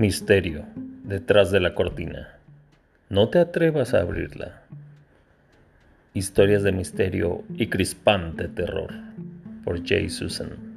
Misterio detrás de la cortina. No te atrevas a abrirla. Historias de misterio y crispante terror por Jay Susan.